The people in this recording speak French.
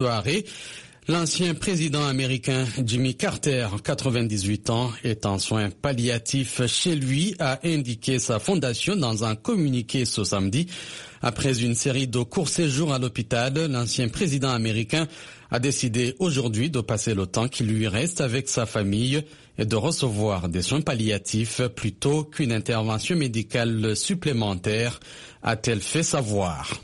soirée. L'ancien président américain Jimmy Carter, 98 ans, est en soins palliatifs chez lui, a indiqué sa fondation dans un communiqué ce samedi. Après une série de courts séjours à l'hôpital, l'ancien président américain a décidé aujourd'hui de passer le temps qui lui reste avec sa famille et de recevoir des soins palliatifs plutôt qu'une intervention médicale supplémentaire, a-t-elle fait savoir.